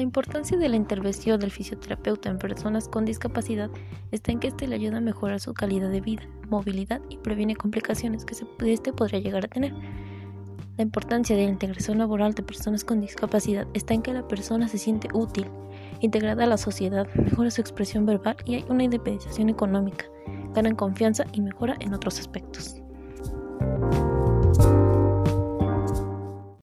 La importancia de la intervención del fisioterapeuta en personas con discapacidad está en que éste le ayuda a mejorar su calidad de vida, movilidad y previene complicaciones que éste podría llegar a tener. La importancia de la integración laboral de personas con discapacidad está en que la persona se siente útil, integrada a la sociedad, mejora su expresión verbal y hay una independización económica, gana confianza y mejora en otros aspectos.